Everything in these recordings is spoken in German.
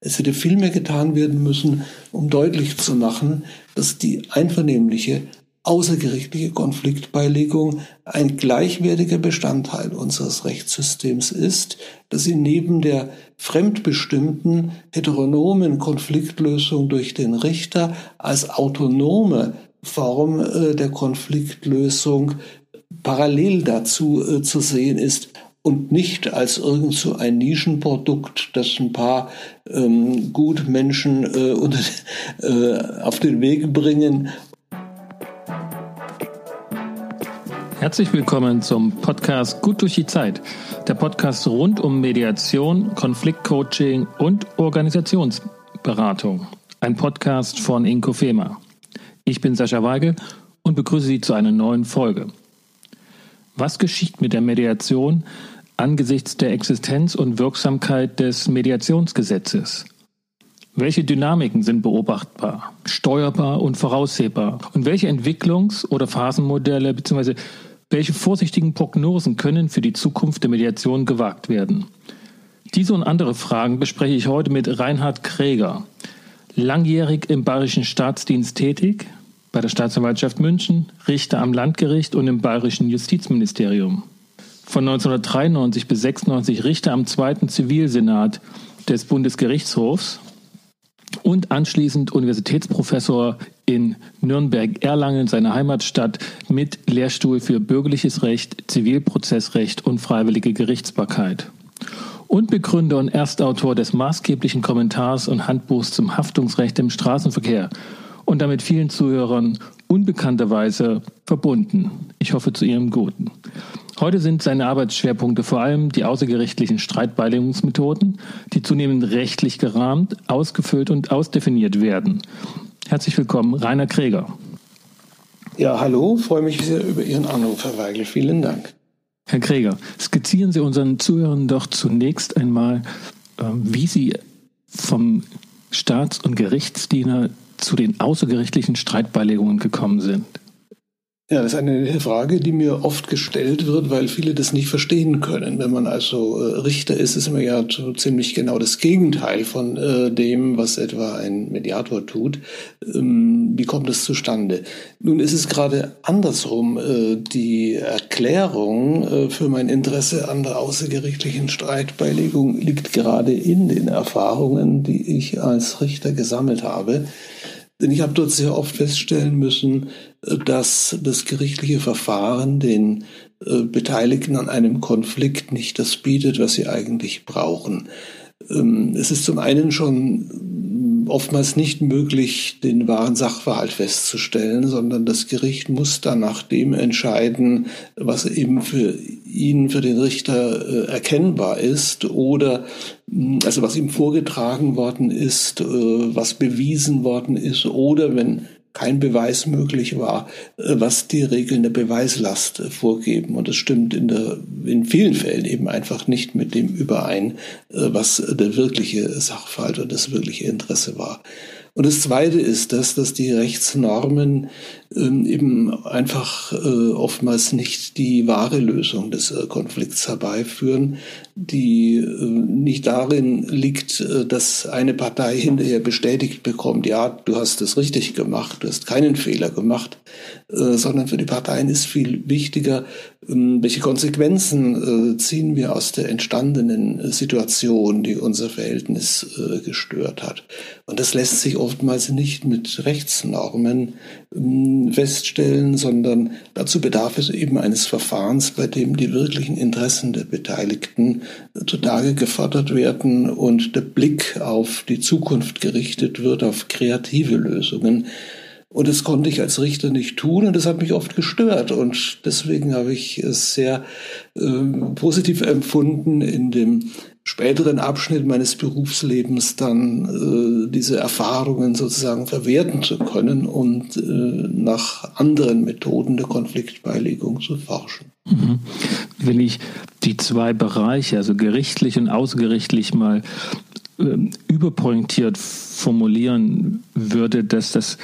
Es hätte viel mehr getan werden müssen, um deutlich zu machen, dass die einvernehmliche außergerichtliche Konfliktbeilegung ein gleichwertiger Bestandteil unseres Rechtssystems ist, dass sie neben der fremdbestimmten heteronomen Konfliktlösung durch den Richter als autonome Form äh, der Konfliktlösung parallel dazu äh, zu sehen ist und nicht als irgend so ein Nischenprodukt, das ein paar ähm, Gutmenschen äh, unter, äh, auf den Weg bringen. Herzlich willkommen zum Podcast Gut durch die Zeit. Der Podcast rund um Mediation, Konfliktcoaching und Organisationsberatung. Ein Podcast von Inko Fema. Ich bin Sascha Weigel und begrüße Sie zu einer neuen Folge. Was geschieht mit der Mediation angesichts der Existenz und Wirksamkeit des Mediationsgesetzes? Welche Dynamiken sind beobachtbar, steuerbar und voraussehbar? Und welche Entwicklungs- oder Phasenmodelle bzw. welche vorsichtigen Prognosen können für die Zukunft der Mediation gewagt werden? Diese und andere Fragen bespreche ich heute mit Reinhard Kräger, langjährig im Bayerischen Staatsdienst tätig, bei der Staatsanwaltschaft München, Richter am Landgericht und im Bayerischen Justizministerium. Von 1993 bis 96 Richter am Zweiten Zivilsenat des Bundesgerichtshofs und anschließend Universitätsprofessor in Nürnberg-Erlangen, seiner Heimatstadt, mit Lehrstuhl für bürgerliches Recht, Zivilprozessrecht und freiwillige Gerichtsbarkeit. Und Begründer und Erstautor des maßgeblichen Kommentars und Handbuchs zum Haftungsrecht im Straßenverkehr und damit vielen Zuhörern unbekannterweise verbunden. Ich hoffe zu Ihrem Guten. Heute sind seine Arbeitsschwerpunkte vor allem die außergerichtlichen Streitbeilegungsmethoden, die zunehmend rechtlich gerahmt, ausgefüllt und ausdefiniert werden. Herzlich willkommen, Rainer Kräger. Ja, hallo, freue mich sehr über Ihren Anruf, Herr Weigel. Vielen Dank. Herr Kräger, skizzieren Sie unseren Zuhörern doch zunächst einmal, ähm, wie Sie vom Staats- und Gerichtsdiener zu den außergerichtlichen Streitbeilegungen gekommen sind? Ja, das ist eine Frage, die mir oft gestellt wird, weil viele das nicht verstehen können. Wenn man also äh, Richter ist, ist man ja ziemlich genau das Gegenteil von äh, dem, was etwa ein Mediator tut. Ähm, wie kommt das zustande? Nun ist es gerade andersrum. Äh, die Erklärung für mein Interesse an der außergerichtlichen Streitbeilegung liegt gerade in den Erfahrungen, die ich als Richter gesammelt habe. Denn ich habe dort sehr oft feststellen müssen, äh, dass das gerichtliche Verfahren den äh, Beteiligten an einem Konflikt nicht das bietet, was sie eigentlich brauchen. Ähm, es ist zum einen schon oftmals nicht möglich, den wahren Sachverhalt festzustellen, sondern das Gericht muss dann nach dem entscheiden, was eben für ihn, für den Richter äh, erkennbar ist oder hm, also was ihm vorgetragen worden ist, äh, was bewiesen worden ist oder wenn kein Beweis möglich war, äh, was die Regeln der Beweislast äh, vorgeben. Und das stimmt in, der, in vielen Fällen eben einfach nicht mit dem überein, äh, was der wirkliche Sachverhalt und das wirkliche Interesse war. Und das Zweite ist das, dass die Rechtsnormen ähm, eben einfach äh, oftmals nicht die wahre Lösung des äh, Konflikts herbeiführen, die äh, nicht darin liegt, dass eine Partei hinterher bestätigt bekommt, ja, du hast es richtig gemacht, du hast keinen Fehler gemacht, sondern für die Parteien ist viel wichtiger, ähm, welche Konsequenzen ziehen wir aus der entstandenen Situation, die unser Verhältnis gestört hat. Und das lässt sich oftmals nicht mit Rechtsnormen feststellen, sondern dazu bedarf es eben eines Verfahrens, bei dem die wirklichen Interessen der Beteiligten zutage gefordert werden und der Blick auf die Zukunft gerichtet wird, auf kreative Lösungen. Und das konnte ich als Richter nicht tun und das hat mich oft gestört. Und deswegen habe ich es sehr äh, positiv empfunden, in dem späteren Abschnitt meines Berufslebens dann äh, diese Erfahrungen sozusagen verwerten zu können und äh, nach anderen Methoden der Konfliktbeilegung zu forschen. Mhm. Wenn ich die zwei Bereiche, also gerichtlich und außergerichtlich mal äh, überpointiert formulieren würde, dass das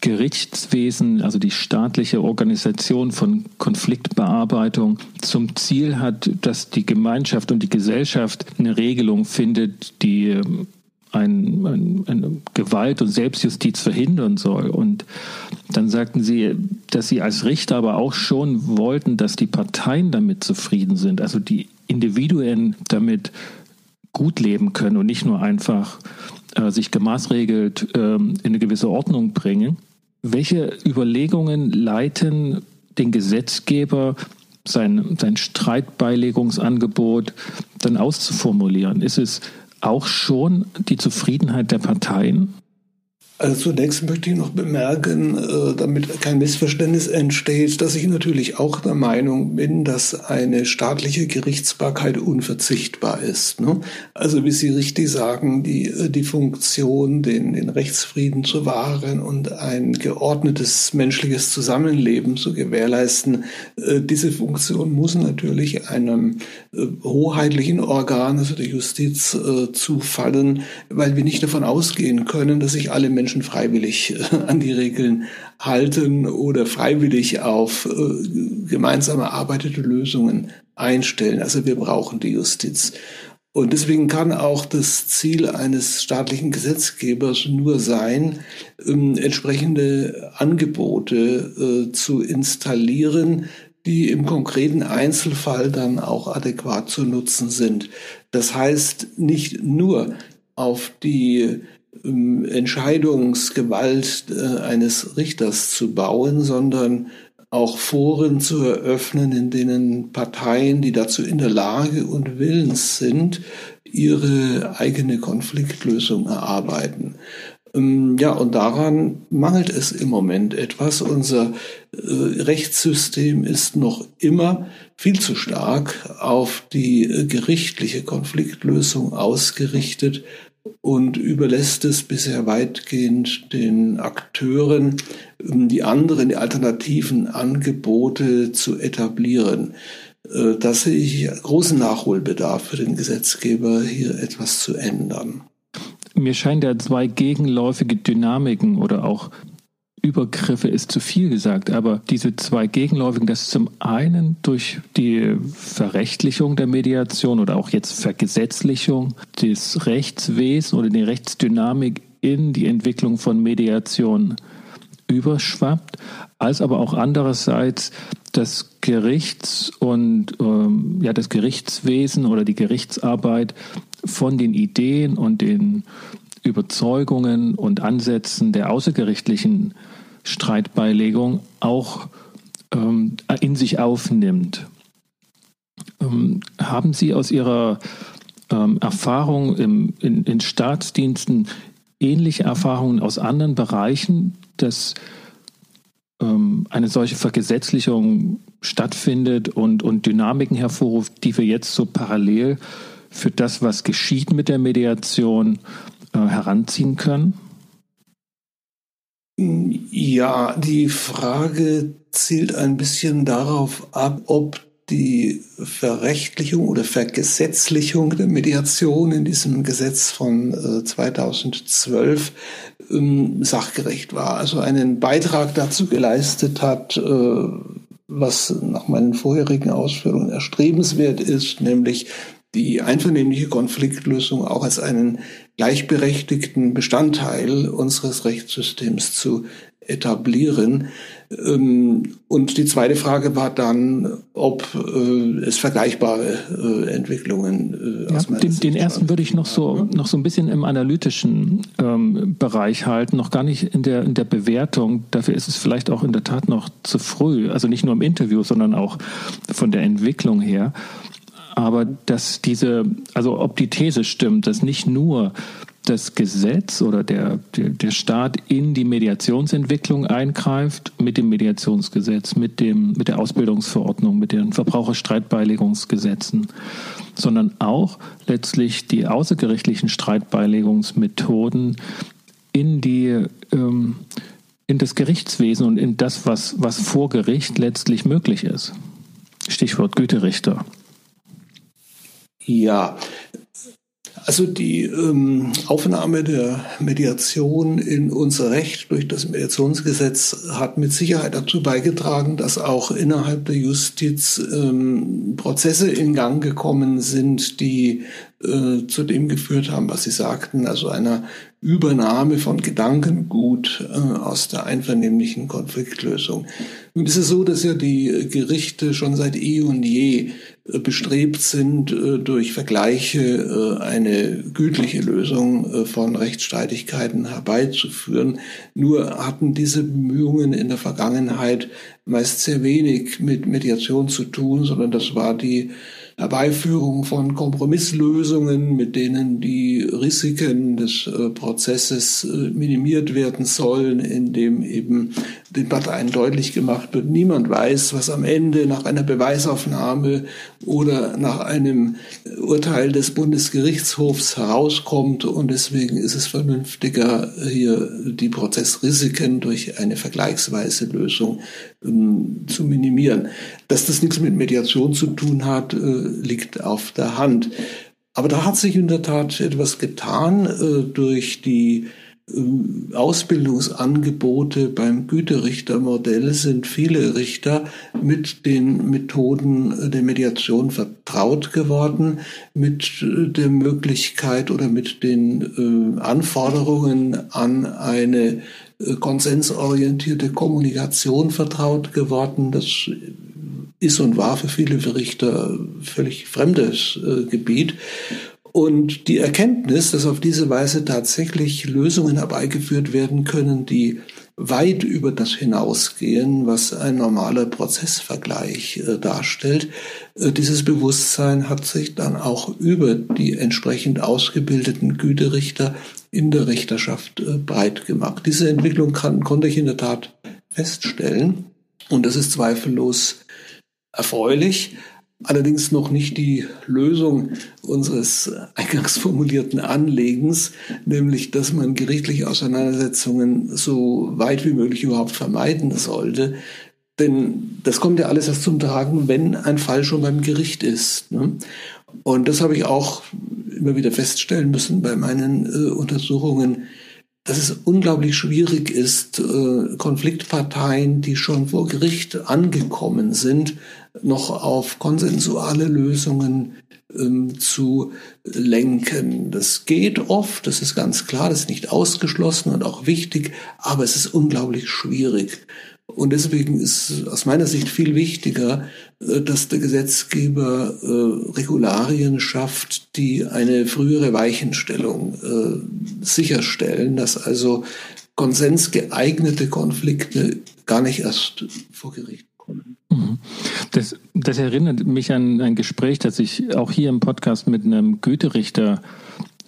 Gerichtswesen, also die staatliche Organisation von Konfliktbearbeitung, zum Ziel hat, dass die Gemeinschaft und die Gesellschaft eine Regelung findet, die ähm, ein, ein, eine Gewalt und Selbstjustiz verhindern soll. Und dann sagten sie, dass sie als Richter aber auch schon wollten, dass die Parteien damit zufrieden sind, also die Individuen damit gut leben können und nicht nur einfach äh, sich gemaßregelt äh, in eine gewisse Ordnung bringen. Welche Überlegungen leiten den Gesetzgeber, sein, sein Streitbeilegungsangebot dann auszuformulieren? Ist es auch schon die Zufriedenheit der Parteien? Also zunächst möchte ich noch bemerken, äh, damit kein Missverständnis entsteht, dass ich natürlich auch der Meinung bin, dass eine staatliche Gerichtsbarkeit unverzichtbar ist. Ne? Also wie Sie richtig sagen, die, äh, die Funktion, den, den Rechtsfrieden zu wahren und ein geordnetes menschliches Zusammenleben zu gewährleisten, äh, diese Funktion muss natürlich einem hoheitlichen Organ, also der Justiz, zufallen, weil wir nicht davon ausgehen können, dass sich alle Menschen Menschen freiwillig äh, an die Regeln halten oder freiwillig auf äh, gemeinsam erarbeitete Lösungen einstellen. Also wir brauchen die Justiz. Und deswegen kann auch das Ziel eines staatlichen Gesetzgebers nur sein, ähm, entsprechende Angebote äh, zu installieren, die im konkreten Einzelfall dann auch adäquat zu nutzen sind. Das heißt, nicht nur auf die Entscheidungsgewalt äh, eines Richters zu bauen, sondern auch Foren zu eröffnen, in denen Parteien, die dazu in der Lage und willens sind, ihre eigene Konfliktlösung erarbeiten. Ähm, ja, und daran mangelt es im Moment etwas. Unser äh, Rechtssystem ist noch immer viel zu stark auf die äh, gerichtliche Konfliktlösung ausgerichtet, und überlässt es bisher weitgehend den Akteuren, die anderen, die alternativen Angebote zu etablieren. Äh, da sehe ich großen Nachholbedarf für den Gesetzgeber, hier etwas zu ändern. Mir scheinen da zwei gegenläufige Dynamiken oder auch Übergriffe ist zu viel gesagt, aber diese zwei Gegenläufigen, das zum einen durch die Verrechtlichung der Mediation oder auch jetzt Vergesetzlichung des Rechtswesens oder die Rechtsdynamik in die Entwicklung von Mediation überschwappt, als aber auch andererseits das Gerichts- und ähm, ja das Gerichtswesen oder die Gerichtsarbeit von den Ideen und den Überzeugungen und Ansätzen der außergerichtlichen Streitbeilegung auch ähm, in sich aufnimmt. Ähm, haben Sie aus Ihrer ähm, Erfahrung im, in, in Staatsdiensten ähnliche Erfahrungen aus anderen Bereichen, dass ähm, eine solche Vergesetzlichung stattfindet und, und Dynamiken hervorruft, die wir jetzt so parallel für das, was geschieht mit der Mediation, äh, heranziehen können? Ja, die Frage zielt ein bisschen darauf ab, ob die Verrechtlichung oder Vergesetzlichung der Mediation in diesem Gesetz von 2012 äh, ähm, sachgerecht war. Also einen Beitrag dazu geleistet hat, äh, was nach meinen vorherigen Ausführungen erstrebenswert ist, nämlich die einvernehmliche Konfliktlösung auch als einen gleichberechtigten Bestandteil unseres Rechtssystems zu etablieren. Ähm, und die zweite Frage war dann, ob äh, es vergleichbare äh, Entwicklungen äh, aus ja, den, den ersten würde ich noch so noch so ein bisschen im analytischen ähm, Bereich halten, noch gar nicht in der in der Bewertung. Dafür ist es vielleicht auch in der Tat noch zu früh. Also nicht nur im Interview, sondern auch von der Entwicklung her aber dass diese, also ob die These stimmt, dass nicht nur das Gesetz oder der, der, der Staat in die Mediationsentwicklung eingreift mit dem Mediationsgesetz, mit, dem, mit der Ausbildungsverordnung, mit den Verbraucherstreitbeilegungsgesetzen, sondern auch letztlich die außergerichtlichen Streitbeilegungsmethoden in die ähm, in das Gerichtswesen und in das, was, was vor Gericht letztlich möglich ist. Stichwort Güterichter. Ja, also die ähm, Aufnahme der Mediation in unser Recht durch das Mediationsgesetz hat mit Sicherheit dazu beigetragen, dass auch innerhalb der Justiz ähm, Prozesse in Gang gekommen sind, die äh, zu dem geführt haben, was Sie sagten, also einer Übernahme von Gedankengut äh, aus der einvernehmlichen Konfliktlösung. Nun ist es so, dass ja die Gerichte schon seit eh und je äh, bestrebt sind, äh, durch Vergleiche äh, eine gütliche Lösung von Rechtsstreitigkeiten herbeizuführen. Nur hatten diese Bemühungen in der Vergangenheit meist sehr wenig mit Mediation zu tun, sondern das war die Herbeiführung von Kompromisslösungen, mit denen die Risiken des äh, Prozesses äh, minimiert werden sollen, indem eben den Parteien deutlich gemacht wird, niemand weiß, was am Ende nach einer Beweisaufnahme oder nach einem Urteil des Bundesgerichtshofs herauskommt. Und deswegen ist es vernünftiger, hier die Prozessrisiken durch eine vergleichsweise Lösung ähm, zu minimieren. Dass das nichts mit Mediation zu tun hat, äh, liegt auf der Hand. Aber da hat sich in der Tat etwas getan äh, durch die äh, Ausbildungsangebote beim Güterichtermodell sind viele Richter mit den Methoden der Mediation vertraut geworden, mit der Möglichkeit oder mit den Anforderungen an eine konsensorientierte Kommunikation vertraut geworden. Das ist und war für viele Richter völlig fremdes äh, Gebiet. Und die Erkenntnis, dass auf diese Weise tatsächlich Lösungen herbeigeführt werden können, die weit über das hinausgehen, was ein normaler Prozessvergleich äh, darstellt. Äh, dieses Bewusstsein hat sich dann auch über die entsprechend ausgebildeten Güterichter in der Richterschaft äh, breit gemacht. Diese Entwicklung kann, konnte ich in der Tat feststellen und das ist zweifellos erfreulich, allerdings noch nicht die Lösung unseres eingangs formulierten Anlegens, nämlich dass man gerichtliche Auseinandersetzungen so weit wie möglich überhaupt vermeiden sollte. Denn das kommt ja alles erst zum Tragen, wenn ein Fall schon beim Gericht ist. Ne? Und das habe ich auch immer wieder feststellen müssen bei meinen äh, Untersuchungen, dass es unglaublich schwierig ist, äh, Konfliktparteien, die schon vor Gericht angekommen sind, noch auf konsensuale Lösungen ähm, zu lenken. Das geht oft, das ist ganz klar, das ist nicht ausgeschlossen und auch wichtig, aber es ist unglaublich schwierig. Und deswegen ist aus meiner Sicht viel wichtiger, dass der Gesetzgeber äh, Regularien schafft, die eine frühere Weichenstellung äh, sicherstellen, dass also konsensgeeignete Konflikte gar nicht erst vor Gericht kommen. Mhm. Das, das erinnert mich an ein Gespräch, das ich auch hier im Podcast mit einem Güterichter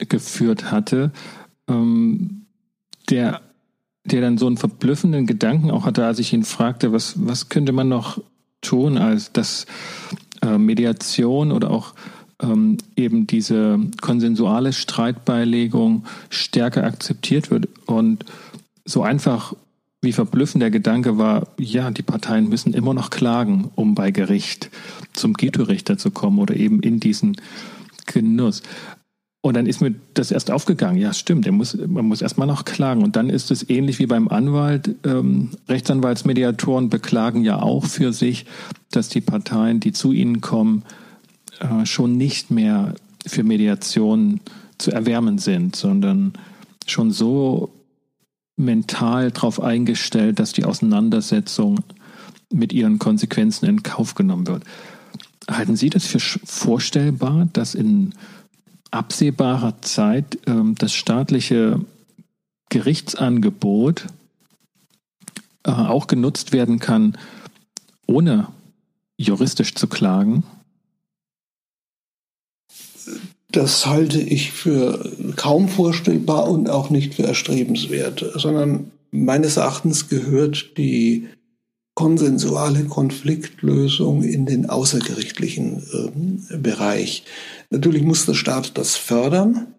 geführt hatte, ähm, der der dann so einen verblüffenden Gedanken auch hatte, als ich ihn fragte, was, was könnte man noch tun, als dass äh, Mediation oder auch ähm, eben diese konsensuale Streitbeilegung stärker akzeptiert wird. Und so einfach wie verblüffend der Gedanke war, ja, die Parteien müssen immer noch klagen, um bei Gericht zum Gito-Richter zu kommen oder eben in diesen Genuss. Und dann ist mir das erst aufgegangen. Ja, stimmt. Er muss, man muss erstmal noch klagen. Und dann ist es ähnlich wie beim Anwalt. Ähm, Rechtsanwaltsmediatoren beklagen ja auch für sich, dass die Parteien, die zu ihnen kommen, äh, schon nicht mehr für Mediation zu erwärmen sind, sondern schon so mental darauf eingestellt, dass die Auseinandersetzung mit ihren Konsequenzen in Kauf genommen wird. Halten Sie das für vorstellbar, dass in absehbarer Zeit ähm, das staatliche Gerichtsangebot äh, auch genutzt werden kann, ohne juristisch zu klagen? Das halte ich für kaum vorstellbar und auch nicht für erstrebenswert, sondern meines Erachtens gehört die konsensuale Konfliktlösung in den außergerichtlichen äh, Bereich. Natürlich muss der Staat das fördern,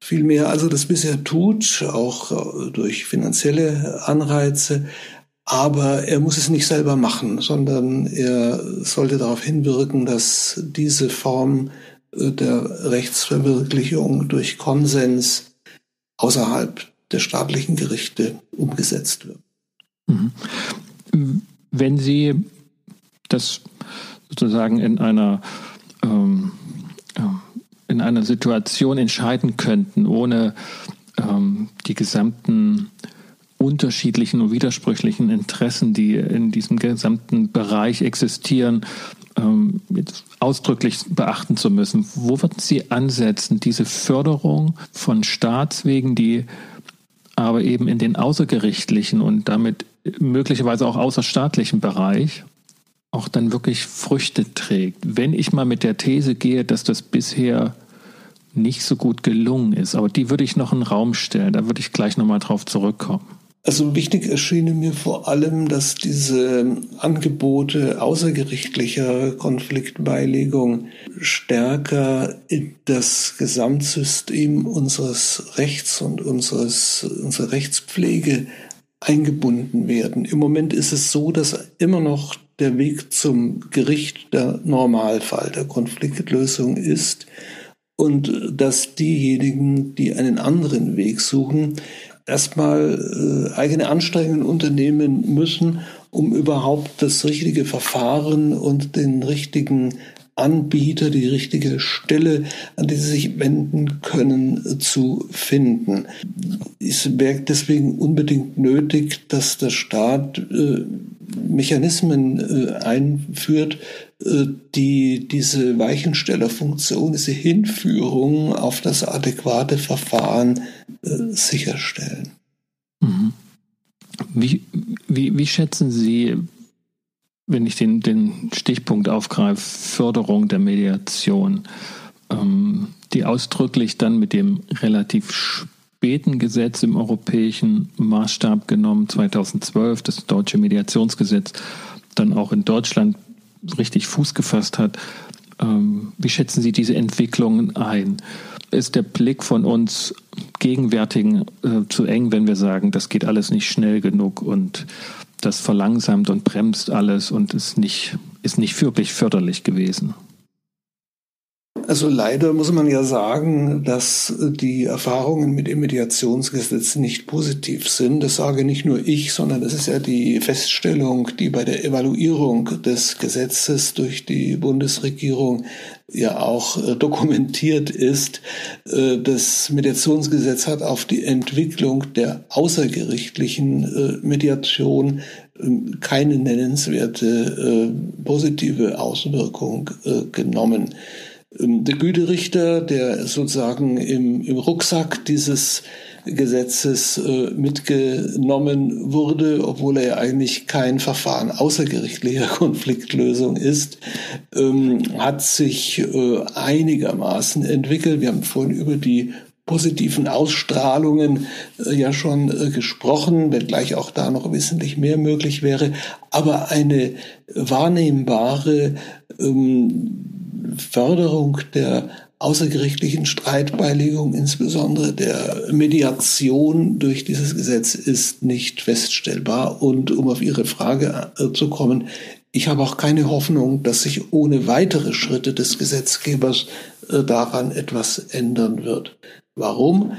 viel mehr als das bisher tut, auch äh, durch finanzielle Anreize. Aber er muss es nicht selber machen, sondern er sollte darauf hinwirken, dass diese Form äh, der Rechtsverwirklichung durch Konsens außerhalb der staatlichen Gerichte umgesetzt wird. Mhm wenn Sie das sozusagen in einer ähm, in einer Situation entscheiden könnten, ohne ähm, die gesamten unterschiedlichen und widersprüchlichen Interessen, die in diesem gesamten Bereich existieren, ähm, ausdrücklich beachten zu müssen. Wo würden Sie ansetzen, diese Förderung von Staatswegen, die aber eben in den außergerichtlichen und damit möglicherweise auch außerstaatlichen Bereich auch dann wirklich Früchte trägt. Wenn ich mal mit der These gehe, dass das bisher nicht so gut gelungen ist, aber die würde ich noch in den Raum stellen, da würde ich gleich nochmal drauf zurückkommen. Also wichtig erschien mir vor allem, dass diese Angebote außergerichtlicher Konfliktbeilegung stärker in das Gesamtsystem unseres Rechts und unseres, unserer Rechtspflege eingebunden werden. Im Moment ist es so, dass immer noch der Weg zum Gericht der Normalfall der Konfliktlösung ist und dass diejenigen, die einen anderen Weg suchen, erstmal äh, eigene Anstrengungen unternehmen müssen, um überhaupt das richtige Verfahren und den richtigen Anbieter, die richtige Stelle, an die sie sich wenden können, zu finden. Es wäre deswegen unbedingt nötig, dass der Staat äh, Mechanismen äh, einführt, äh, die diese Weichenstellerfunktion, diese Hinführung auf das adäquate Verfahren äh, sicherstellen. Mhm. Wie, wie, wie schätzen Sie, wenn ich den, den Stichpunkt aufgreife, Förderung der Mediation, ähm, die ausdrücklich dann mit dem relativ späten Gesetz im europäischen Maßstab genommen, 2012, das deutsche Mediationsgesetz, dann auch in Deutschland richtig Fuß gefasst hat. Ähm, wie schätzen Sie diese Entwicklungen ein? Ist der Blick von uns Gegenwärtigen äh, zu eng, wenn wir sagen, das geht alles nicht schnell genug und das verlangsamt und bremst alles und ist nicht, ist nicht wirklich förderlich gewesen? Also leider muss man ja sagen, dass die Erfahrungen mit dem Mediationsgesetz nicht positiv sind. Das sage nicht nur ich, sondern das ist ja die Feststellung, die bei der Evaluierung des Gesetzes durch die Bundesregierung ja auch äh, dokumentiert ist. Äh, das Mediationsgesetz hat auf die Entwicklung der außergerichtlichen äh, Mediation ähm, keine nennenswerte positive Auswirkung genommen. Ähm, der Güterichter, der sozusagen im, im Rucksack dieses Gesetzes äh, mitgenommen wurde, obwohl er ja eigentlich kein Verfahren außergerichtlicher Konfliktlösung ist, ähm, hat sich äh, einigermaßen entwickelt. Wir haben vorhin über die positiven Ausstrahlungen äh, ja schon äh, gesprochen, wenngleich auch da noch wesentlich mehr möglich wäre. Aber eine wahrnehmbare ähm, Förderung der außergerichtlichen Streitbeilegung, insbesondere der Mediation durch dieses Gesetz, ist nicht feststellbar. Und um auf Ihre Frage äh, zu kommen, ich habe auch keine Hoffnung, dass sich ohne weitere Schritte des Gesetzgebers äh, daran etwas ändern wird. Warum?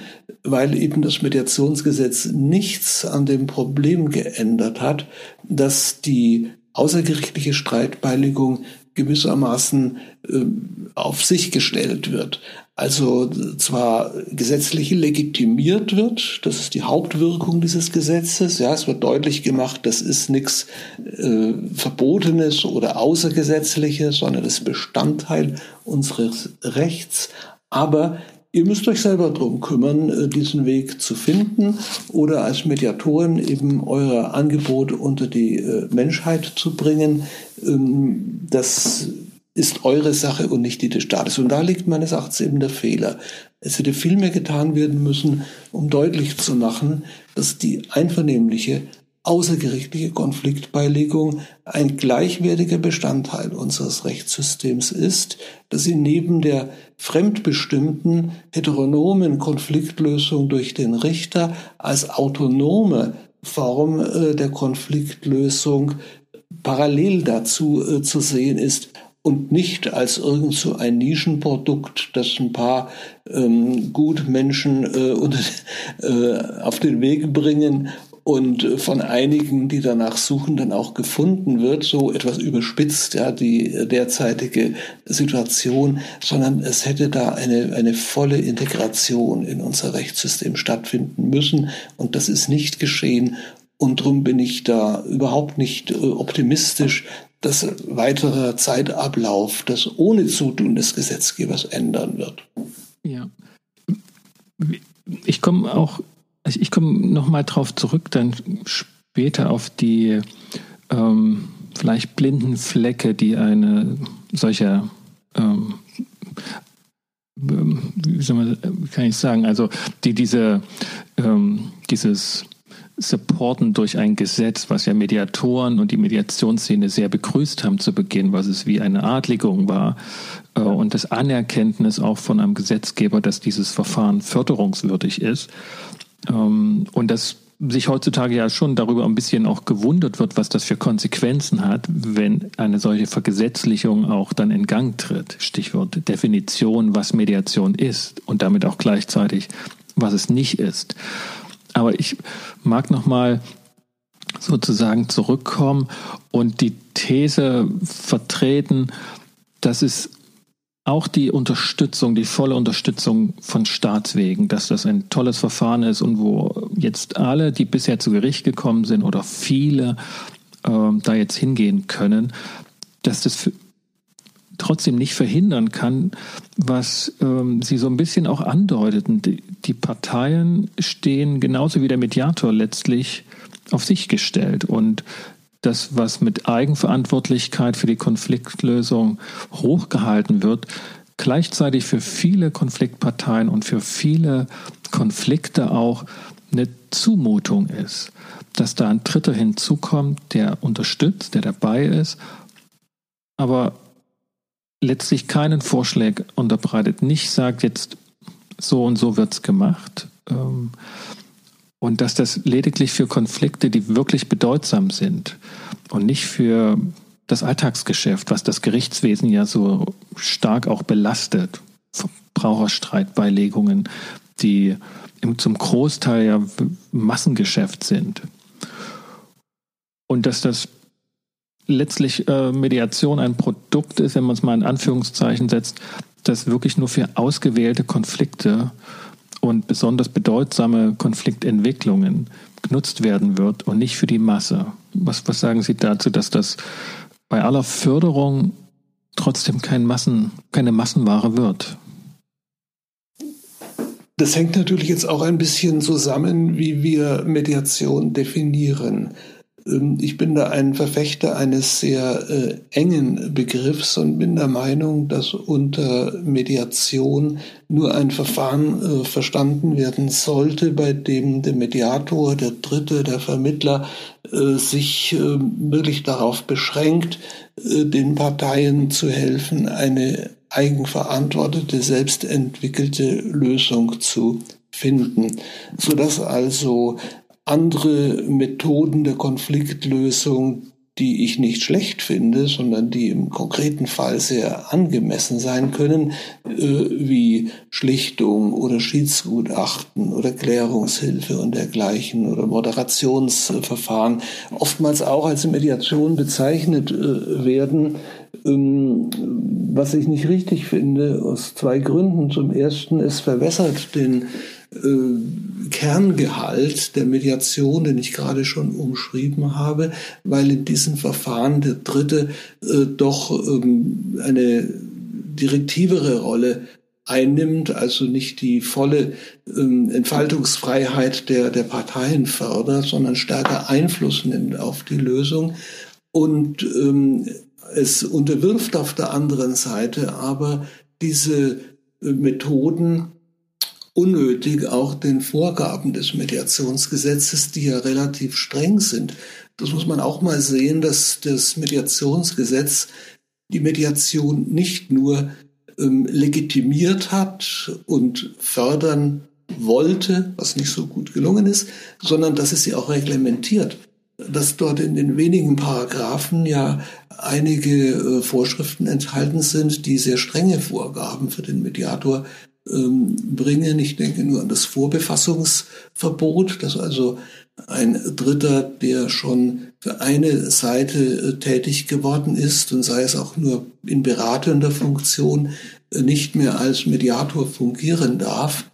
Weil eben das Mediationsgesetz nichts an dem Problem geändert hat, dass die außergerichtliche Streitbeilegung gewissermaßen äh, auf sich gestellt wird. Also zwar gesetzlich legitimiert wird, das ist die Hauptwirkung dieses Gesetzes. Ja, es wird deutlich gemacht, das ist nichts äh, Verbotenes oder Außergesetzliches, sondern das ist Bestandteil unseres Rechts. Aber Ihr müsst euch selber drum kümmern, äh, diesen Weg zu finden oder als Mediatoren eben euer Angebot unter die äh, Menschheit zu bringen. Ähm, das ist eure Sache und nicht die des Staates. Und da liegt meines Erachtens eben der Fehler. Es hätte viel mehr getan werden müssen, um deutlich zu machen, dass die einvernehmliche außergerichtliche Konfliktbeilegung ein gleichwertiger Bestandteil unseres Rechtssystems ist, dass sie neben der fremdbestimmten heteronomen Konfliktlösung durch den Richter als autonome Form äh, der Konfliktlösung parallel dazu äh, zu sehen ist und nicht als irgend so ein Nischenprodukt, das ein paar ähm, Gutmenschen äh, unter, äh, auf den Weg bringen und von einigen, die danach suchen, dann auch gefunden wird, so etwas überspitzt, ja, die derzeitige Situation, sondern es hätte da eine, eine volle Integration in unser Rechtssystem stattfinden müssen und das ist nicht geschehen und darum bin ich da überhaupt nicht äh, optimistisch, dass weiterer Zeitablauf das ohne Zutun des Gesetzgebers ändern wird. Ja. Ich komme auch, ich komme nochmal drauf zurück, dann später auf die ähm, vielleicht blinden Flecke, die eine solcher ähm, wie soll man, kann ich sagen, also die diese ähm, dieses Supporten durch ein Gesetz, was ja Mediatoren und die Mediationsszene sehr begrüßt haben zu Beginn, was es wie eine Adligung war äh, und das Anerkenntnis auch von einem Gesetzgeber, dass dieses Verfahren förderungswürdig ist ähm, und dass sich heutzutage ja schon darüber ein bisschen auch gewundert wird, was das für Konsequenzen hat, wenn eine solche Vergesetzlichung auch dann in Gang tritt. Stichwort Definition, was Mediation ist und damit auch gleichzeitig, was es nicht ist. Aber ich mag noch mal sozusagen zurückkommen und die These vertreten, dass es auch die Unterstützung, die volle Unterstützung von Staatswegen, dass das ein tolles Verfahren ist und wo jetzt alle, die bisher zu Gericht gekommen sind oder viele äh, da jetzt hingehen können, dass das trotzdem nicht verhindern kann, was ähm, Sie so ein bisschen auch andeuteten. Die, die Parteien stehen genauso wie der Mediator letztlich auf sich gestellt und das, was mit Eigenverantwortlichkeit für die Konfliktlösung hochgehalten wird, gleichzeitig für viele Konfliktparteien und für viele Konflikte auch eine Zumutung ist. Dass da ein Dritter hinzukommt, der unterstützt, der dabei ist, aber letztlich keinen Vorschlag unterbreitet, nicht sagt, jetzt so und so wird es gemacht. Ähm, und dass das lediglich für Konflikte, die wirklich bedeutsam sind und nicht für das Alltagsgeschäft, was das Gerichtswesen ja so stark auch belastet, Verbraucherstreitbeilegungen, die zum Großteil ja Massengeschäft sind. Und dass das letztlich äh, Mediation ein Produkt ist, wenn man es mal in Anführungszeichen setzt, das wirklich nur für ausgewählte Konflikte und besonders bedeutsame Konfliktentwicklungen genutzt werden wird und nicht für die Masse. Was, was sagen Sie dazu, dass das bei aller Förderung trotzdem kein Massen, keine Massenware wird? Das hängt natürlich jetzt auch ein bisschen zusammen, wie wir Mediation definieren. Ähm, ich bin da ein Verfechter eines sehr äh, engen Begriffs und bin der Meinung, dass unter Mediation nur ein Verfahren äh, verstanden werden sollte, bei dem der Mediator, der Dritte, der Vermittler äh, sich äh, wirklich darauf beschränkt, äh, den Parteien zu helfen, eine eigenverantwortete, selbstentwickelte Lösung zu finden, sodass also andere Methoden der Konfliktlösung, die ich nicht schlecht finde, sondern die im konkreten Fall sehr angemessen sein können, äh, wie Schlichtung oder Schiedsgutachten oder Klärungshilfe und dergleichen oder Moderationsverfahren, oftmals auch als Mediation bezeichnet äh, werden, ähm, was ich nicht richtig finde, aus zwei Gründen. Zum ersten, es verwässert den äh, Kerngehalt der Mediation, den ich gerade schon umschrieben habe, weil in diesem Verfahren der Dritte äh, doch ähm, eine direktivere Rolle einnimmt, also nicht die volle ähm, Entfaltungsfreiheit der, der Parteien fördert, sondern stärker Einfluss nimmt auf die Lösung. Und ähm, es unterwirft auf der anderen Seite aber diese äh, Methoden unnötig auch den Vorgaben des Mediationsgesetzes, die ja relativ streng sind. Das muss man auch mal sehen, dass das Mediationsgesetz die Mediation nicht nur ähm, legitimiert hat und fördern wollte, was nicht so gut gelungen ist, sondern dass es sie auch reglementiert. Dass dort in den wenigen Paragraphen ja einige äh, Vorschriften enthalten sind, die sehr strenge Vorgaben für den Mediator ähm, bringen. Ich denke nur an das Vorbefassungsverbot, dass also ein Dritter, der schon für eine Seite äh, tätig geworden ist und sei es auch nur in beratender Funktion, äh, nicht mehr als Mediator fungieren darf,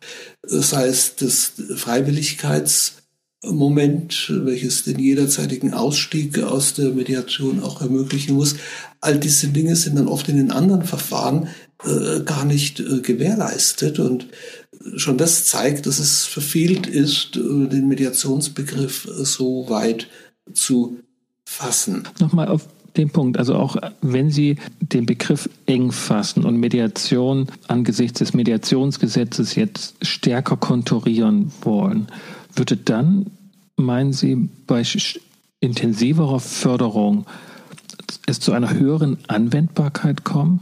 äh, sei es das Freiwilligkeitsmoment, welches den jederzeitigen Ausstieg aus der Mediation auch ermöglichen muss. All diese Dinge sind dann oft in den anderen Verfahren äh, gar nicht äh, gewährleistet und schon das zeigt, dass es verfehlt ist, äh, den Mediationsbegriff so weit zu fassen. Nochmal auf den Punkt, also auch wenn Sie den Begriff eng fassen und Mediation angesichts des Mediationsgesetzes jetzt stärker konturieren wollen, würde dann, meinen Sie, bei intensiverer Förderung es zu einer höheren Anwendbarkeit kommen?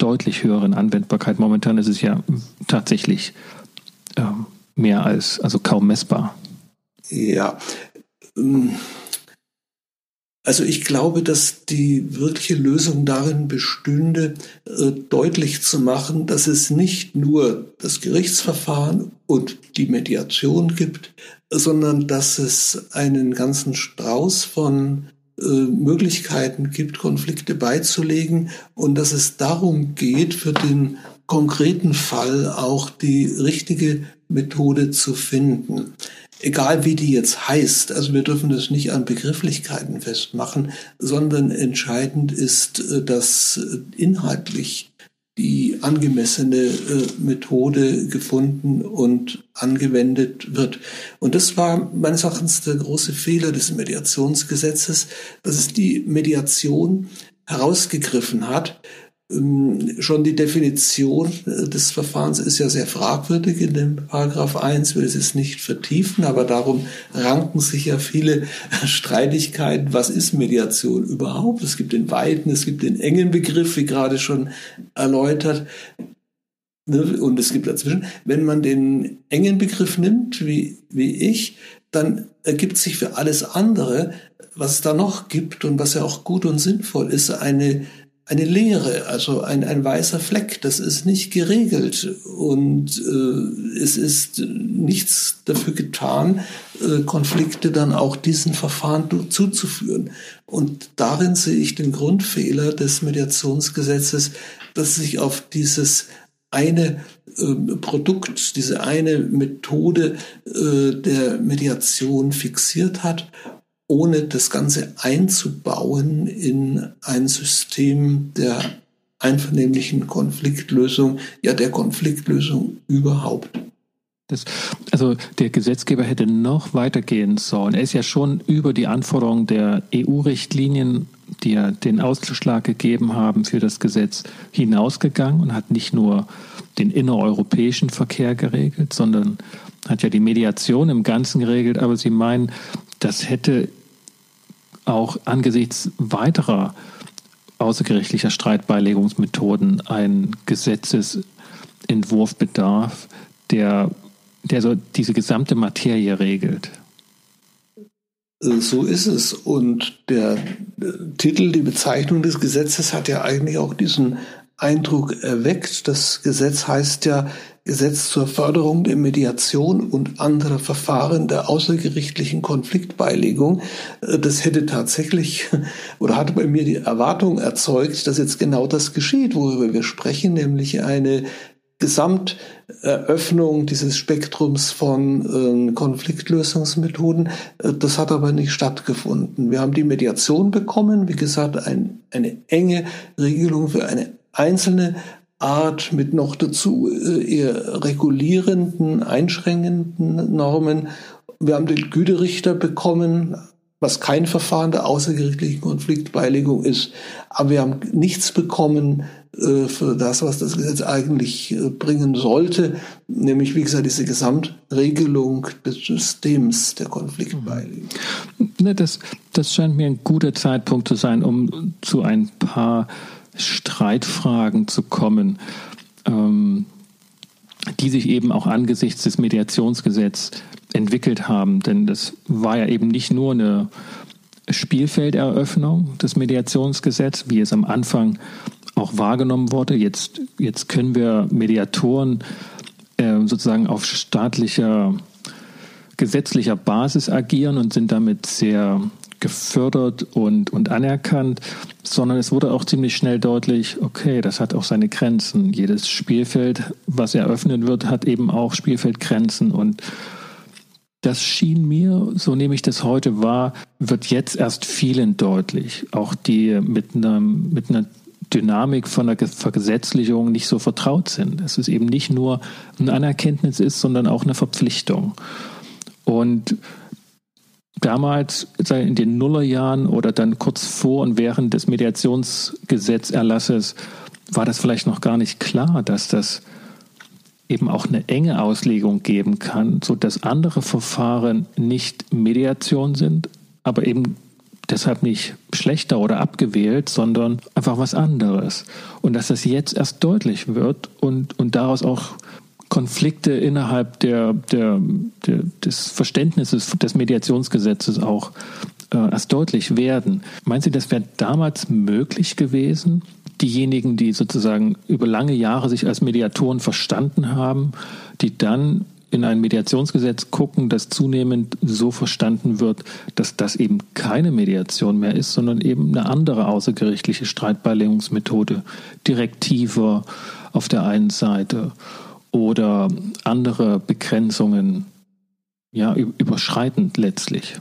Deutlich höheren Anwendbarkeit. Momentan ist es ja tatsächlich äh, mehr als, also kaum messbar. Ja. Ähm, also ich glaube, dass die wirkliche Lösung darin bestünde, äh, deutlich zu machen, dass es nicht nur das Gerichtsverfahren und die Mediation gibt, sondern dass es einen ganzen Strauß von Möglichkeiten gibt, Konflikte beizulegen. Und dass es darum geht, für den konkreten Fall auch die richtige Methode zu finden. Egal wie die jetzt heißt, also wir dürfen das nicht an Begrifflichkeiten festmachen, sondern entscheidend ist, äh, dass äh, inhaltlich die angemessene äh, Methode gefunden und angewendet wird. Und das war meines Erachtens der große Fehler des Mediationsgesetzes, dass es die Mediation herausgegriffen hat, schon die Definition äh, des Verfahrens ist ja sehr fragwürdig in dem Paragraph 1, will es jetzt nicht vertiefen, aber darum ranken sich ja viele Streitigkeiten. Was ist Mediation überhaupt? Es gibt den weiten, es gibt den engen Begriff, wie gerade schon erläutert. Ne, und es gibt dazwischen, wenn man den engen Begriff nimmt, wie, wie ich, dann ergibt sich für alles andere, was es da noch gibt und was ja auch gut und sinnvoll ist, eine eine Leere, also ein, ein weißer Fleck. Das ist nicht geregelt und äh, es ist nichts dafür getan, äh, Konflikte dann auch diesen Verfahren zuzuführen. Und darin sehe ich den Grundfehler des Mediationsgesetzes, dass sich auf dieses eine äh, Produkt, diese eine Methode äh, der Mediation fixiert hat ohne das Ganze einzubauen in ein System der einvernehmlichen Konfliktlösung, ja der Konfliktlösung überhaupt. Das, also der Gesetzgeber hätte noch weitergehen sollen. Er ist ja schon über die Anforderungen der EU-Richtlinien, die ja den Ausschlag gegeben haben für das Gesetz, hinausgegangen und hat nicht nur den innereuropäischen Verkehr geregelt, sondern hat ja die Mediation im Ganzen geregelt. Aber Sie meinen, das hätte auch angesichts weiterer außergerichtlicher Streitbeilegungsmethoden ein Gesetzesentwurf bedarf, der, der so diese gesamte Materie regelt. So ist es. Und der Titel, die Bezeichnung des Gesetzes hat ja eigentlich auch diesen Eindruck erweckt. Das Gesetz heißt ja Gesetz zur Förderung der Mediation und anderer Verfahren der außergerichtlichen Konfliktbeilegung. Das hätte tatsächlich oder hatte bei mir die Erwartung erzeugt, dass jetzt genau das geschieht, worüber wir sprechen, nämlich eine Gesamteröffnung dieses Spektrums von äh, Konfliktlösungsmethoden. Das hat aber nicht stattgefunden. Wir haben die Mediation bekommen, wie gesagt, ein, eine enge Regelung für eine einzelne Art mit noch dazu äh, eher regulierenden, einschränkenden Normen. Wir haben den Güterichter bekommen, was kein Verfahren der außergerichtlichen Konfliktbeilegung ist. Aber wir haben nichts bekommen äh, für das, was das Gesetz eigentlich äh, bringen sollte, nämlich, wie gesagt, diese Gesamtregelung des Systems der Konfliktbeilegung. Ne, das, das scheint mir ein guter Zeitpunkt zu sein, um zu ein paar Streitfragen zu kommen, ähm, die sich eben auch angesichts des Mediationsgesetzes entwickelt haben. Denn das war ja eben nicht nur eine Spielfelderöffnung des Mediationsgesetzes, wie es am Anfang auch wahrgenommen wurde. Jetzt, jetzt können wir Mediatoren äh, sozusagen auf staatlicher, gesetzlicher Basis agieren und sind damit sehr gefördert und, und anerkannt, sondern es wurde auch ziemlich schnell deutlich, okay, das hat auch seine Grenzen. Jedes Spielfeld, was eröffnet wird, hat eben auch Spielfeldgrenzen und das schien mir, so nehme ich das heute wahr, wird jetzt erst vielen deutlich. Auch die mit einer, mit einer Dynamik von der Vergesetzlichung nicht so vertraut sind. Es ist eben nicht nur ein Anerkenntnis ist, sondern auch eine Verpflichtung. Und damals in den Nullerjahren oder dann kurz vor und während des Mediationsgesetzerlasses war das vielleicht noch gar nicht klar, dass das eben auch eine enge Auslegung geben kann, so dass andere Verfahren nicht Mediation sind, aber eben deshalb nicht schlechter oder abgewählt, sondern einfach was anderes. Und dass das jetzt erst deutlich wird und, und daraus auch Konflikte innerhalb der, der, der, des Verständnisses des Mediationsgesetzes auch äh, erst deutlich werden. Meinen Sie, das wäre damals möglich gewesen? Diejenigen, die sozusagen über lange Jahre sich als Mediatoren verstanden haben, die dann in ein Mediationsgesetz gucken, das zunehmend so verstanden wird, dass das eben keine Mediation mehr ist, sondern eben eine andere außergerichtliche Streitbeilegungsmethode, direktiver auf der einen Seite oder andere Begrenzungen, ja, überschreitend letztlich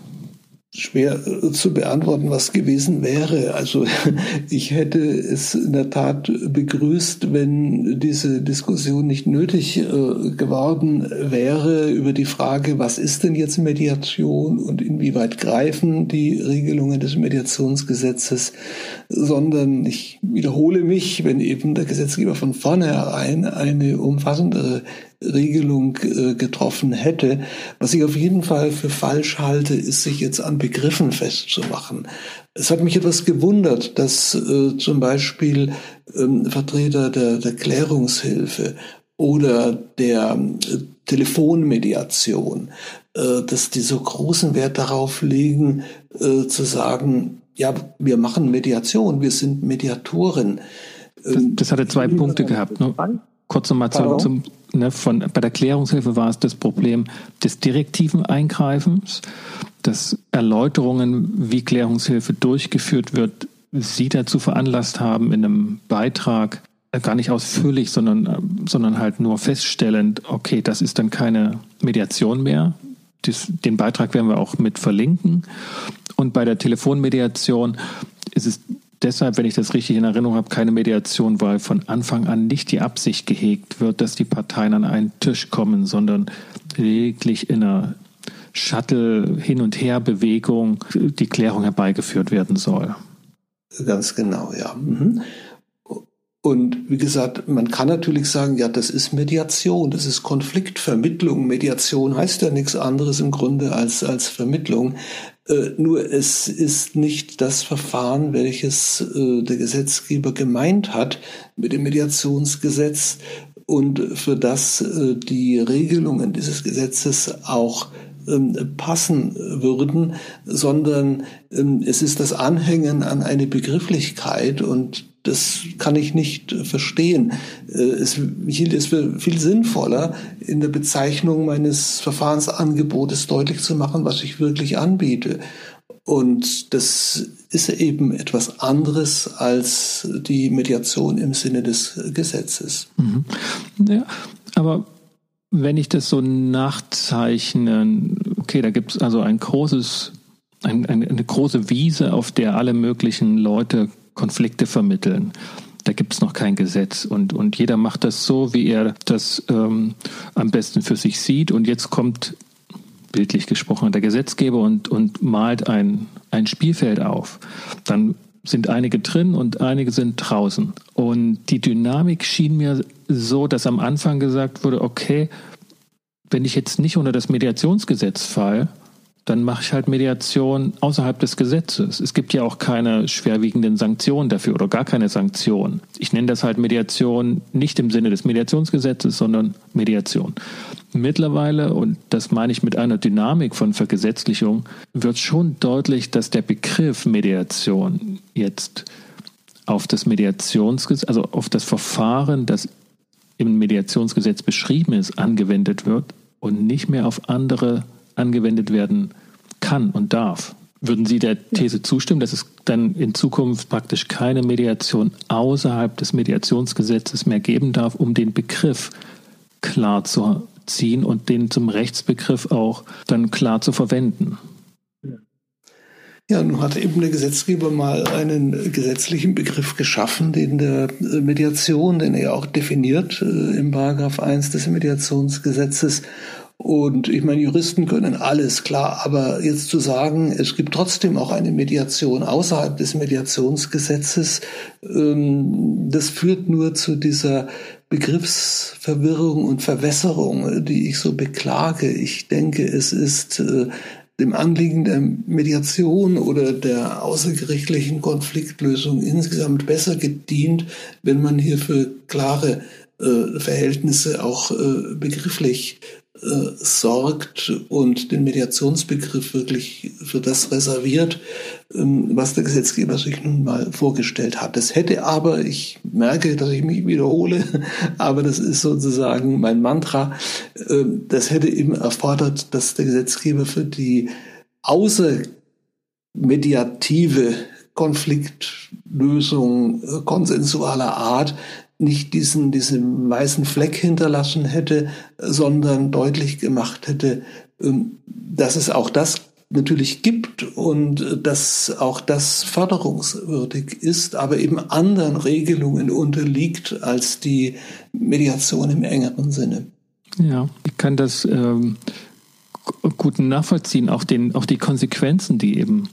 schwer äh, zu beantworten, was gewesen wäre. Also ich hätte es in der Tat begrüßt, wenn diese Diskussion nicht nötig äh, geworden wäre über die Frage, was ist denn jetzt Mediation und inwieweit greifen die Regelungen des Mediationsgesetzes, sondern ich wiederhole mich, wenn eben der Gesetzgeber von vornherein eine umfassendere Regelung äh, getroffen hätte. Was ich auf jeden Fall für falsch halte, ist, sich jetzt an Begriffen festzumachen. Es hat mich etwas gewundert, dass äh, zum Beispiel ähm, Vertreter der, der Klärungshilfe oder der äh, Telefonmediation, äh, dass die so großen Wert darauf legen, äh, zu sagen, ja, wir machen Mediation, wir sind Mediatoren. Das, das hatte zwei Punkte gehabt. Ne? Kurz nochmal zurück zum, ne, von, bei der Klärungshilfe war es das Problem des direktiven Eingreifens, dass Erläuterungen, wie Klärungshilfe durchgeführt wird, Sie dazu veranlasst haben, in einem Beitrag äh, gar nicht ausführlich, sondern, äh, sondern halt nur feststellend, okay, das ist dann keine Mediation mehr. Das, den Beitrag werden wir auch mit verlinken. Und bei der Telefonmediation ist es deshalb, wenn ich das richtig in Erinnerung habe, keine Mediation, weil von Anfang an nicht die Absicht gehegt wird, dass die Parteien an einen Tisch kommen, sondern lediglich in einer Shuttle-Hin- und Her-Bewegung die Klärung herbeigeführt werden soll. Ganz genau, ja. Mhm. Und wie gesagt, man kann natürlich sagen, ja, das ist Mediation, das ist Konfliktvermittlung. Mediation heißt ja nichts anderes im Grunde als, als Vermittlung. Äh, nur es ist nicht das Verfahren, welches äh, der Gesetzgeber gemeint hat mit dem Mediationsgesetz und für das äh, die Regelungen dieses Gesetzes auch ähm, passen würden, sondern ähm, es ist das Anhängen an eine Begrifflichkeit und das kann ich nicht verstehen. Äh, es, hielt es für viel sinnvoller, in der Bezeichnung meines Verfahrensangebotes deutlich zu machen, was ich wirklich anbiete. Und das ist eben etwas anderes als die Mediation im Sinne des Gesetzes. Mhm. Ja, aber wenn ich das so nachzeichne, okay, da gibt es also ein großes, ein, eine große Wiese, auf der alle möglichen Leute Konflikte vermitteln. Da gibt es noch kein Gesetz und, und jeder macht das so, wie er das ähm, am besten für sich sieht. Und jetzt kommt, bildlich gesprochen, der Gesetzgeber und, und malt ein, ein Spielfeld auf. Dann sind einige drin und einige sind draußen. Und die Dynamik schien mir so, dass am Anfang gesagt wurde, okay, wenn ich jetzt nicht unter das Mediationsgesetz fall, dann mache ich halt Mediation außerhalb des Gesetzes. Es gibt ja auch keine schwerwiegenden Sanktionen dafür oder gar keine Sanktionen. Ich nenne das halt Mediation nicht im Sinne des Mediationsgesetzes, sondern Mediation. Mittlerweile, und das meine ich mit einer Dynamik von Vergesetzlichung, wird schon deutlich, dass der Begriff Mediation jetzt auf das Mediationsgesetz, also auf das Verfahren, das im Mediationsgesetz beschrieben ist, angewendet wird und nicht mehr auf andere angewendet werden kann und darf. Würden Sie der These zustimmen, dass es dann in Zukunft praktisch keine Mediation außerhalb des Mediationsgesetzes mehr geben darf, um den Begriff klar zu ziehen und den zum Rechtsbegriff auch dann klar zu verwenden? Ja, nun hat eben der Gesetzgeber mal einen gesetzlichen Begriff geschaffen, den der Mediation, den er auch definiert äh, im Paragraph 1 des Mediationsgesetzes. Und ich meine, Juristen können alles, klar, aber jetzt zu sagen, es gibt trotzdem auch eine Mediation außerhalb des Mediationsgesetzes, ähm, das führt nur zu dieser Begriffsverwirrung und Verwässerung, die ich so beklage. Ich denke, es ist äh, dem Anliegen der Mediation oder der außergerichtlichen Konfliktlösung insgesamt besser gedient, wenn man hier für klare äh, Verhältnisse auch äh, begrifflich äh, sorgt und den Mediationsbegriff wirklich für das reserviert, ähm, was der Gesetzgeber sich nun mal vorgestellt hat. Das hätte aber, ich merke, dass ich mich wiederhole, aber das ist sozusagen mein Mantra, äh, das hätte eben erfordert, dass der Gesetzgeber für die außermediative Konfliktlösung äh, konsensualer Art nicht diesen, diesen weißen Fleck hinterlassen hätte, sondern deutlich gemacht hätte, ähm, dass es auch das natürlich gibt und dass auch das förderungswürdig ist, aber eben anderen Regelungen unterliegt als die Mediation im engeren Sinne. Ja, ich kann das ähm, gut nachvollziehen, auch, den, auch die Konsequenzen, die eben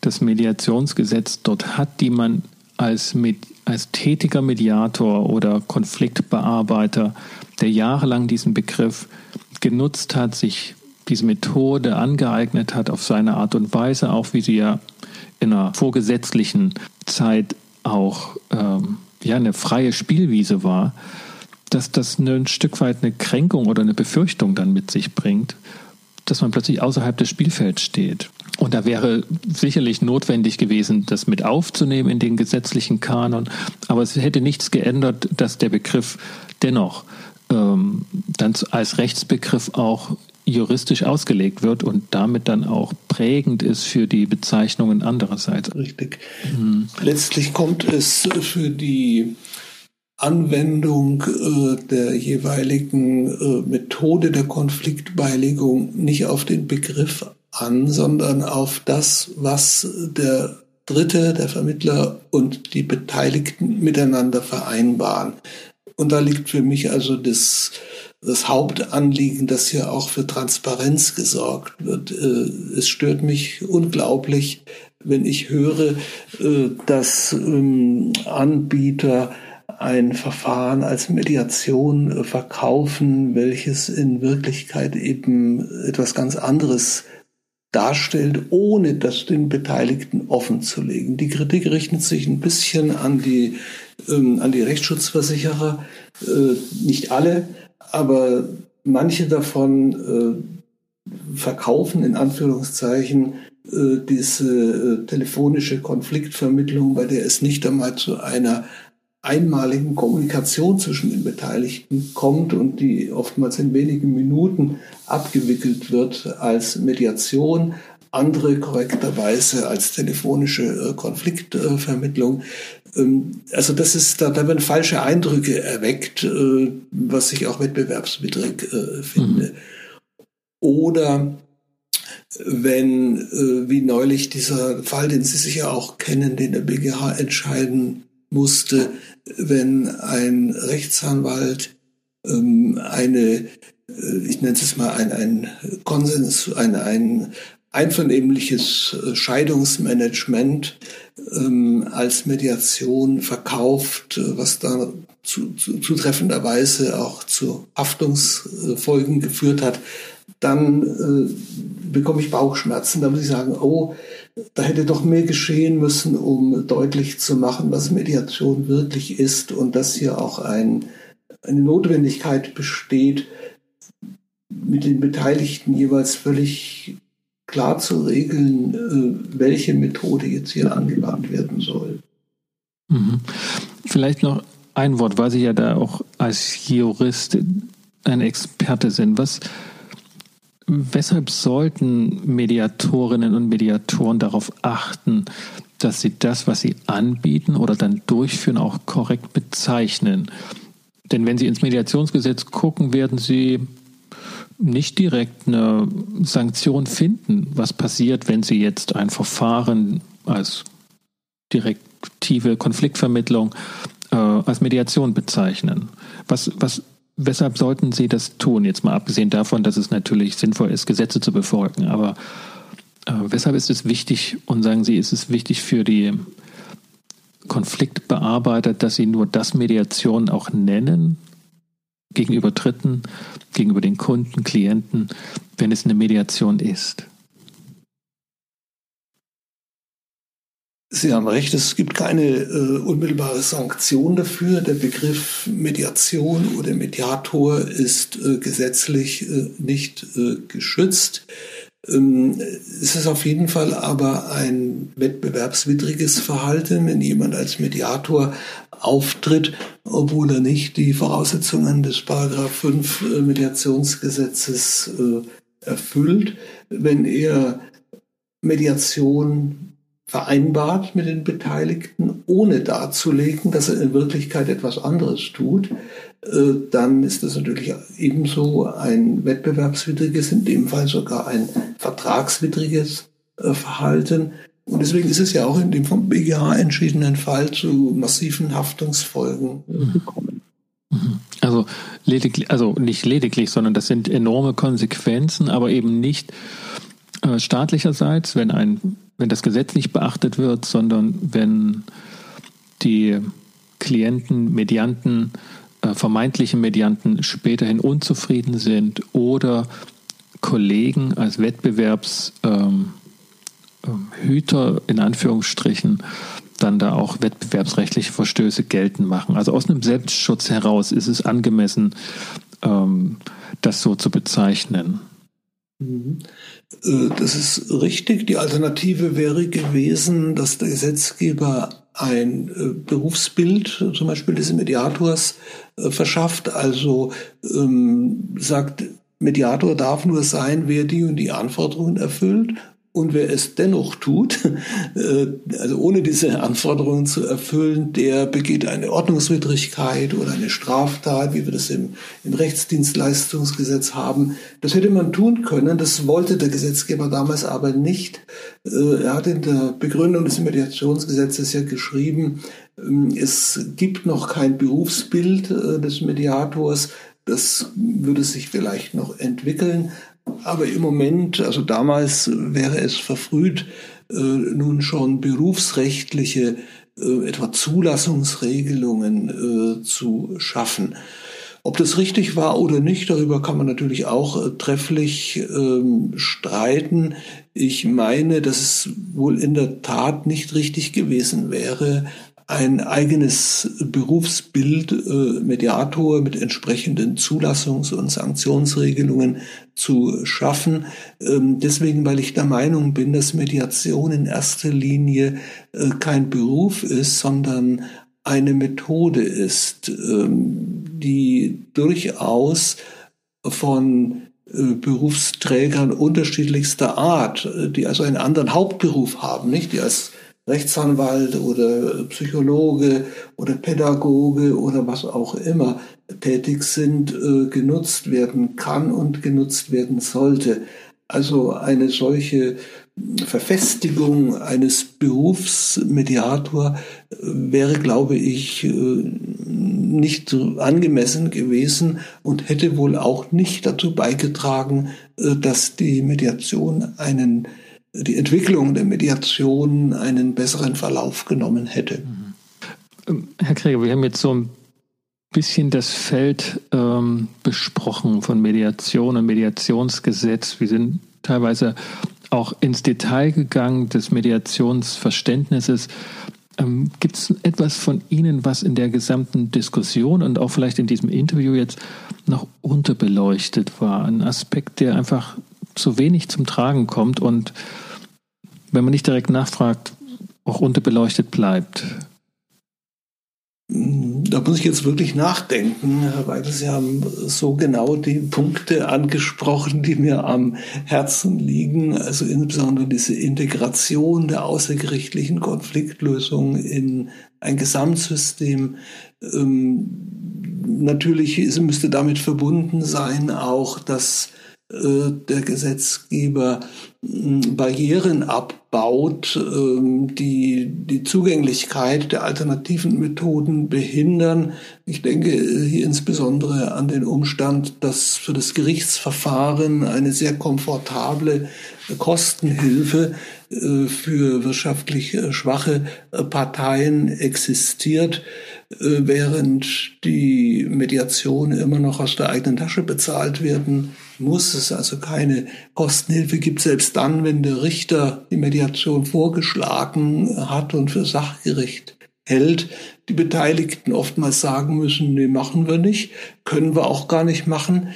das Mediationsgesetz dort hat, die man als, als tätiger Mediator oder Konfliktbearbeiter, der jahrelang diesen Begriff genutzt hat, sich diese Methode angeeignet hat auf seine Art und Weise, auch wie sie ja in einer vorgesetzlichen Zeit auch ähm, ja, eine freie Spielwiese war, dass das ein Stück weit eine Kränkung oder eine Befürchtung dann mit sich bringt, dass man plötzlich außerhalb des Spielfelds steht. Und da wäre sicherlich notwendig gewesen, das mit aufzunehmen in den gesetzlichen Kanon. Aber es hätte nichts geändert, dass der Begriff dennoch ähm, dann als Rechtsbegriff auch juristisch ausgelegt wird und damit dann auch prägend ist für die Bezeichnungen andererseits. Richtig. Mhm. Letztlich kommt es für die Anwendung äh, der jeweiligen äh, Methode der Konfliktbeilegung nicht auf den Begriff an, sondern auf das, was der Dritte, der Vermittler und die Beteiligten miteinander vereinbaren. Und da liegt für mich also das, das Hauptanliegen, dass hier auch für Transparenz gesorgt wird. Äh, es stört mich unglaublich, wenn ich höre, äh, dass ähm, Anbieter ein Verfahren als Mediation äh, verkaufen, welches in Wirklichkeit eben etwas ganz anderes darstellt, ohne das den Beteiligten offen zu legen. Die Kritik richtet sich ein bisschen an die, ähm, an die Rechtsschutzversicherer, äh, nicht alle, aber manche davon äh, verkaufen in Anführungszeichen äh, diese äh, telefonische Konfliktvermittlung, bei der es nicht einmal zu einer einmaligen Kommunikation zwischen den Beteiligten kommt und die oftmals in wenigen Minuten abgewickelt wird als Mediation, andere korrekterweise als telefonische äh, Konfliktvermittlung. Ähm, also das ist, da, da werden falsche Eindrücke erweckt, äh, was ich auch wettbewerbswidrig äh, finde. Mhm. Oder wenn, wie neulich dieser Fall, den Sie sicher auch kennen, den der BGH entscheiden musste, wenn ein Rechtsanwalt ähm, eine, äh, ich nenne es mal ein, ein Konsens, ein, ein einvernehmliches äh, Scheidungsmanagement ähm, als Mediation verkauft, äh, was da zu, zu, zutreffenderweise auch zu Haftungsfolgen geführt hat, dann äh, bekomme ich Bauchschmerzen. Da muss ich sagen, oh, da hätte doch mehr geschehen müssen, um deutlich zu machen, was Mediation wirklich ist und dass hier auch ein, eine Notwendigkeit besteht, mit den Beteiligten jeweils völlig klar zu regeln, äh, welche Methode jetzt hier angewandt werden soll. Mhm. Vielleicht noch ein Wort, weil Sie ja da auch als Jurist ein Experte sind. Was, weshalb sollten Mediatorinnen und Mediatoren darauf achten, dass sie das, was sie anbieten oder dann durchführen, auch korrekt bezeichnen? Denn wenn Sie ins Mediationsgesetz gucken, werden Sie nicht direkt eine Sanktion finden. Was passiert, wenn Sie jetzt ein Verfahren als direktive Konfliktvermittlung äh, als Mediation bezeichnen? Was, was, weshalb sollten Sie das tun? Jetzt mal abgesehen davon, dass es natürlich sinnvoll ist, Gesetze zu befolgen. Aber äh, weshalb ist es wichtig und sagen Sie, ist es wichtig für die Konfliktbearbeiter, dass sie nur das Mediation auch nennen gegenüber Dritten, gegenüber den Kunden, Klienten, wenn es eine Mediation ist. Sie haben recht, es gibt keine äh, unmittelbare Sanktion dafür. Der Begriff Mediation oder Mediator ist äh, gesetzlich äh, nicht äh, geschützt. Ähm, es ist auf jeden Fall aber ein wettbewerbswidriges Verhalten, wenn jemand als Mediator auftritt, obwohl er nicht die Voraussetzungen des Paragraph 5 äh, Mediationsgesetzes äh, erfüllt, wenn er Mediation vereinbart mit den Beteiligten, ohne darzulegen, dass er in Wirklichkeit etwas anderes tut, äh, dann ist das natürlich ebenso ein wettbewerbswidriges, in dem Fall sogar ein vertragswidriges äh, Verhalten. Und deswegen ist es ja auch in dem vom BGH entschiedenen Fall zu massiven Haftungsfolgen gekommen. Mhm. Also lediglich, also nicht lediglich, sondern das sind enorme Konsequenzen, aber eben nicht äh, staatlicherseits, wenn ein, wenn das Gesetz nicht beachtet wird, sondern wenn die Klienten, Medianten äh, vermeintlichen Medianten späterhin unzufrieden sind oder Kollegen als Wettbewerbshüter ähm, ähm in Anführungsstrichen dann da auch wettbewerbsrechtliche Verstöße geltend machen. Also aus einem Selbstschutz heraus ist es angemessen, ähm, das so zu bezeichnen. Mhm. Äh, das ist richtig. Die Alternative wäre gewesen, dass der Gesetzgeber ein äh, Berufsbild, zum Beispiel des Mediators, äh, verschafft. Also ähm, sagt, Mediator darf nur sein, wer die und die Anforderungen erfüllt und wer es dennoch tut, äh, also ohne diese Anforderungen zu erfüllen, der begeht eine Ordnungswidrigkeit oder eine Straftat, wie wir das im, im Rechtsdienstleistungsgesetz haben. Das hätte man tun können. Das wollte der Gesetzgeber damals aber nicht. Äh, er hat in der Begründung des Mediationsgesetzes ja geschrieben, ähm, es gibt noch kein Berufsbild äh, des Mediators. Das würde sich vielleicht noch entwickeln. Aber im Moment, also damals wäre es verfrüht, äh, nun schon berufsrechtliche, äh, etwa Zulassungsregelungen äh, zu schaffen. Ob das richtig war oder nicht, darüber kann man natürlich auch äh, trefflich ähm, streiten. Ich meine, dass es wohl in der Tat nicht richtig gewesen wäre, ein eigenes Berufsbild äh, Mediator mit entsprechenden Zulassungs- und Sanktionsregelungen zu schaffen. Ähm, deswegen, weil ich der Meinung bin, dass Mediation in erster Linie äh, kein Beruf ist, sondern eine Methode ist, ähm, die durchaus von äh, Berufsträgern unterschiedlichster Art, äh, die also einen anderen Hauptberuf haben, nicht, die als Rechtsanwalt oder Psychologe oder Pädagoge oder was auch immer tätig sind, äh, genutzt werden kann und genutzt werden sollte. Also eine solche Verfestigung eines Berufsmediator äh, wäre, glaube ich, äh, nicht angemessen gewesen und hätte wohl auch nicht dazu beigetragen, dass die Mediation einen die Entwicklung der Mediation einen besseren Verlauf genommen hätte. Ähm, Herr Krieger, wir haben jetzt so ein bisschen das Feld ähm, besprochen von Mediation und Mediationsgesetz. Wir sind teilweise auch ins Detail gegangen des Mediationsverständnisses. Ähm, Gibt es etwas von Ihnen, was in der gesamten Diskussion und auch vielleicht in diesem Interview jetzt noch unterbeleuchtet war? Ein Aspekt, der einfach zu wenig zum Tragen kommt und wenn man nicht direkt nachfragt, auch unterbeleuchtet bleibt. da muss ich jetzt wirklich nachdenken, weil Sie haben so genau die Punkte angesprochen, die mir am Herzen liegen. Also insbesondere diese Integration der außergerichtlichen Konfliktlösung in ein Gesamtsystem. Ähm, natürlich müsste damit verbunden sein auch, dass der Gesetzgeber Barrieren abbaut, ähm, die die Zugänglichkeit der alternativen Methoden behindern. Ich denke hier insbesondere an den Umstand, dass für das Gerichtsverfahren eine sehr komfortable Kostenhilfe äh, für wirtschaftlich schwache Parteien existiert äh, während die Mediation immer noch aus der eigenen Tasche bezahlt werden muss, es also keine Kostenhilfe. Gibt, selbst dann, wenn der Richter die Mediation vorgeschlagen hat und für sachgerecht hält, die Beteiligten oftmals sagen müssen, nee, machen wir nicht, können wir auch gar nicht machen.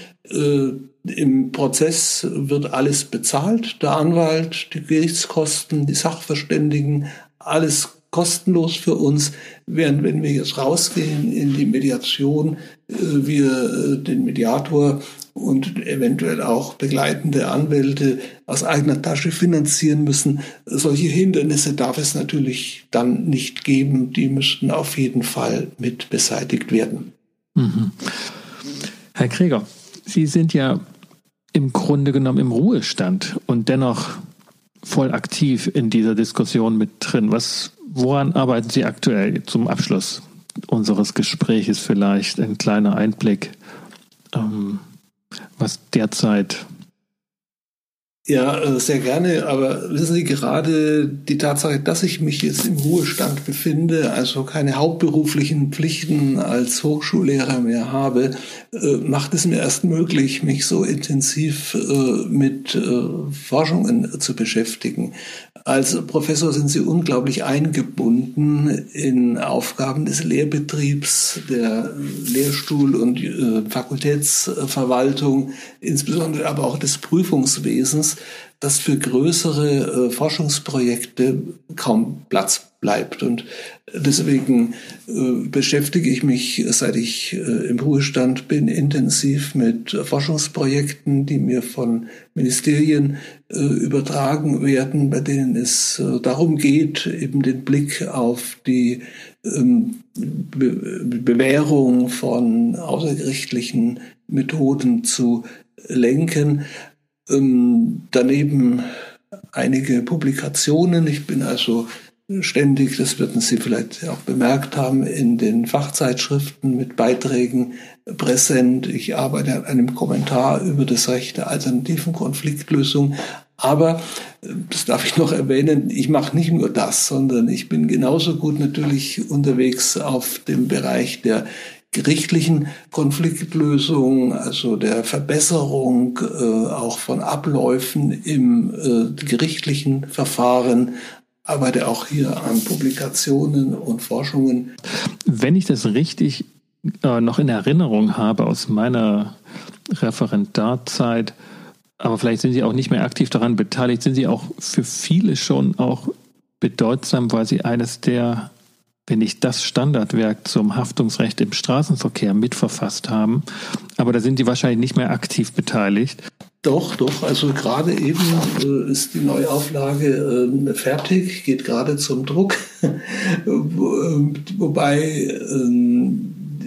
Im Prozess wird alles bezahlt, der Anwalt, die Gerichtskosten, die Sachverständigen, alles kostenlos für uns, während wenn wir jetzt rausgehen in die Mediation, äh, wir äh, den Mediator und eventuell auch begleitende Anwälte aus eigener Tasche finanzieren müssen. Solche Hindernisse darf es natürlich dann nicht geben. Die müssten auf jeden Fall mit beseitigt werden. Mhm. Herr Krieger, Sie sind ja im Grunde genommen im Ruhestand und dennoch voll aktiv in dieser Diskussion mit drin. Was Woran arbeiten Sie aktuell zum Abschluss unseres Gespräches vielleicht ein kleiner Einblick, ähm, was derzeit ja, äh, sehr gerne. Aber wissen Sie, gerade die Tatsache, dass ich mich jetzt im Ruhestand befinde, also keine hauptberuflichen Pflichten als Hochschullehrer mehr habe, äh, macht es mir erst möglich, mich so intensiv äh, mit Forschungen zu beschäftigen. Als Professor sind Sie unglaublich eingebunden in Aufgaben des Lehrbetriebs, der Lehrstuhl- und Fakultätsverwaltung, insbesondere aber auch des Prüfungswesens dass für größere äh, Forschungsprojekte kaum Platz bleibt. Und deswegen äh, beschäftige ich mich, seit ich äh, im Ruhestand bin, intensiv mit Forschungsprojekten, die mir von Ministerien äh, übertragen werden, bei denen es äh, darum geht, eben den Blick auf die ähm, Be Bewährung von außergerichtlichen Methoden zu lenken. Ähm, daneben einige Publikationen. Ich bin also ständig, das würden Sie vielleicht auch bemerkt haben, in den Fachzeitschriften mit Beiträgen präsent. Ich arbeite an einem Kommentar über das Recht der alternativen Konfliktlösung. Aber, äh, das darf ich noch erwähnen, ich mache nicht nur das, sondern ich bin genauso gut natürlich unterwegs auf dem Bereich der gerichtlichen Konfliktlösung, also der Verbesserung äh, auch von Abläufen im äh, gerichtlichen Verfahren, arbeite auch hier an Publikationen und Forschungen. Wenn ich das richtig äh, noch in Erinnerung habe aus meiner Referendarzeit, aber vielleicht sind Sie auch nicht mehr aktiv daran beteiligt, sind Sie auch für viele schon auch bedeutsam, weil Sie eines der wenn nicht das Standardwerk zum Haftungsrecht im Straßenverkehr mitverfasst haben. Aber da sind Sie wahrscheinlich nicht mehr aktiv beteiligt. Doch, doch. Also gerade eben äh, ist die Neuauflage äh, fertig, geht gerade zum Druck. Wobei äh,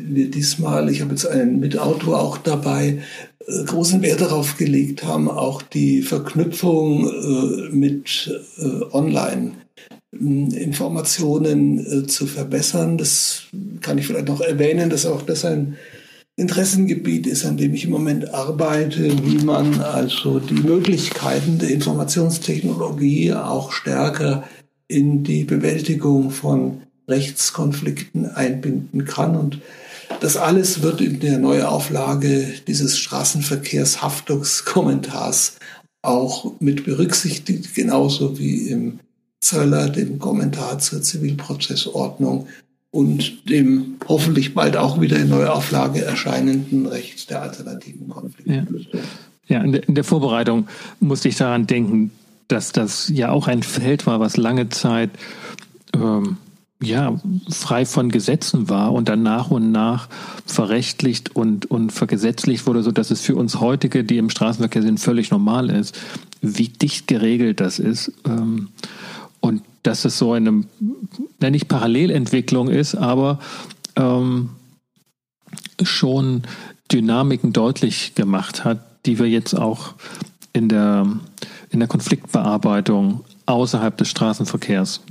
wir diesmal, ich habe jetzt einen Mitautor auch dabei, äh, großen Wert darauf gelegt haben, auch die Verknüpfung äh, mit äh, Online Informationen äh, zu verbessern. Das kann ich vielleicht noch erwähnen, dass auch das ein Interessengebiet ist, an dem ich im Moment arbeite, wie man also die Möglichkeiten der Informationstechnologie auch stärker in die Bewältigung von Rechtskonflikten einbinden kann. Und das alles wird in der Neuauflage dieses Straßenverkehrshaftungskommentars auch mit berücksichtigt, genauso wie im Zöller, dem Kommentar zur Zivilprozessordnung und dem hoffentlich bald auch wieder in Neuauflage erscheinenden Recht der alternativen Konfliktlösung. Ja, ja in, der, in der Vorbereitung musste ich daran denken, dass das ja auch ein Feld war, was lange Zeit ähm, ja, frei von Gesetzen war und dann nach und nach verrechtlicht und, und vergesetzlicht wurde, so dass es für uns heutige, die im Straßenverkehr sind, völlig normal ist, wie dicht geregelt das ist. Ähm, und dass es so eine, ja, nicht Parallelentwicklung ist, aber ähm, schon Dynamiken deutlich gemacht hat, die wir jetzt auch in der, in der Konfliktbearbeitung außerhalb des Straßenverkehrs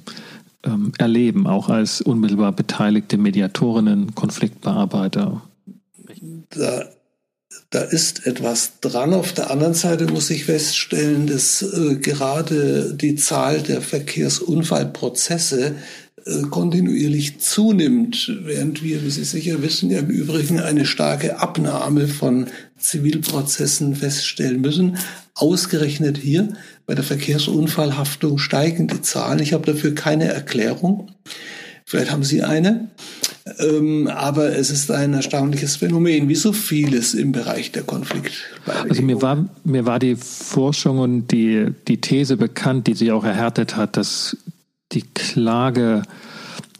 ähm, erleben, auch als unmittelbar beteiligte Mediatorinnen, Konfliktbearbeiter? Da, da ist etwas dran. Auf der anderen Seite muss ich feststellen, dass äh, gerade die Zahl der Verkehrsunfallprozesse äh, kontinuierlich zunimmt, während wir, wie Sie sicher wissen, ja im Übrigen eine starke Abnahme von Zivilprozessen feststellen müssen. Ausgerechnet hier bei der Verkehrsunfallhaftung steigen die Zahlen. Ich habe dafür keine Erklärung. Vielleicht haben Sie eine. Ähm, aber es ist ein erstaunliches Phänomen, wie so vieles im Bereich der Konfliktbeilegung. Also mir war, mir war die Forschung und die, die These bekannt, die sich auch erhärtet hat, dass die Klage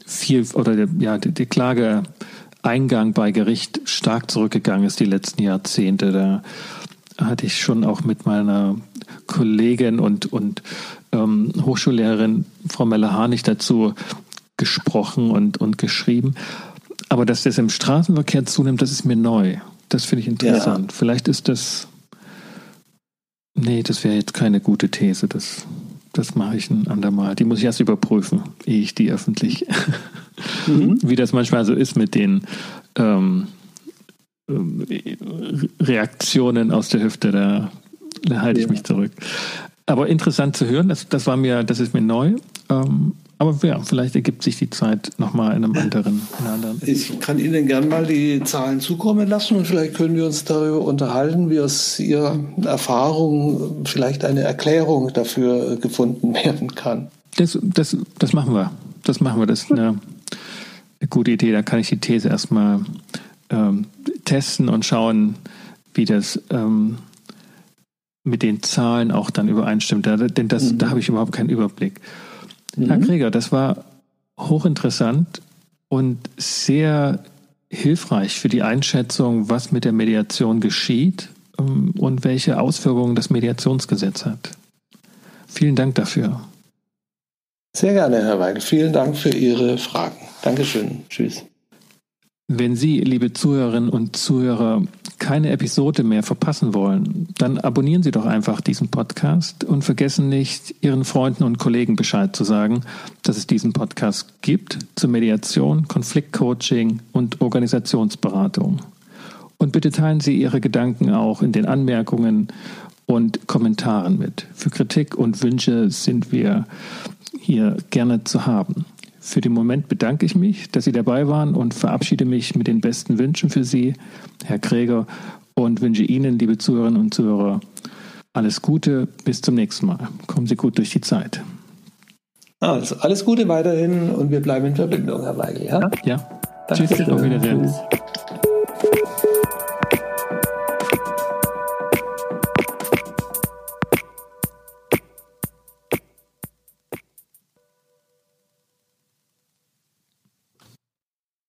viel oder ja, die, die Klageeingang bei Gericht stark zurückgegangen ist die letzten Jahrzehnte. Da hatte ich schon auch mit meiner Kollegin und, und ähm, Hochschullehrerin Frau Meller-Harnig dazu gesprochen und, und geschrieben. Aber dass das im Straßenverkehr zunimmt, das ist mir neu. Das finde ich interessant. Ja. Vielleicht ist das. Nee, das wäre jetzt keine gute These. Das, das mache ich ein andermal. Die muss ich erst überprüfen, ehe ich die öffentlich. Mhm. Wie das manchmal so ist mit den ähm, Reaktionen aus der Hüfte. Da da halte ich mich zurück. Aber interessant zu hören, das, das war mir, das ist mir neu. Ähm, aber ja, vielleicht ergibt sich die Zeit nochmal in einem anderen, in anderen. Ich kann Ihnen gern mal die Zahlen zukommen lassen und vielleicht können wir uns darüber unterhalten, wie aus Ihrer Erfahrung vielleicht eine Erklärung dafür gefunden werden kann. Das, das, das machen wir. Das machen wir. Das ist eine, eine gute Idee. Da kann ich die These erstmal ähm, testen und schauen, wie das ähm, mit den Zahlen auch dann übereinstimmt. denn das, mhm. da habe ich überhaupt keinen Überblick. Mhm. Herr Krieger, das war hochinteressant und sehr hilfreich für die Einschätzung, was mit der Mediation geschieht ähm, und welche Auswirkungen das Mediationsgesetz hat. Vielen Dank dafür. Sehr gerne, Herr Weigel. Vielen Dank für Ihre Fragen. Dankeschön. Tschüss. Wenn Sie, liebe Zuhörerinnen und Zuhörer, keine Episode mehr verpassen wollen, dann abonnieren Sie doch einfach diesen Podcast und vergessen nicht, Ihren Freunden und Kollegen Bescheid zu sagen, dass es diesen Podcast gibt zur Mediation, Konfliktcoaching und Organisationsberatung. Und bitte teilen Sie Ihre Gedanken auch in den Anmerkungen und Kommentaren mit. Für Kritik und Wünsche sind wir hier gerne zu haben. Für den Moment bedanke ich mich, dass Sie dabei waren und verabschiede mich mit den besten Wünschen für Sie, Herr Kräger, und wünsche Ihnen, liebe Zuhörerinnen und Zuhörer, alles Gute. Bis zum nächsten Mal. Kommen Sie gut durch die Zeit. Also alles Gute weiterhin und wir bleiben in Verbindung, Herr Weigel. Ja. ja. Tschüss. Auf Wiedersehen. Tschüss.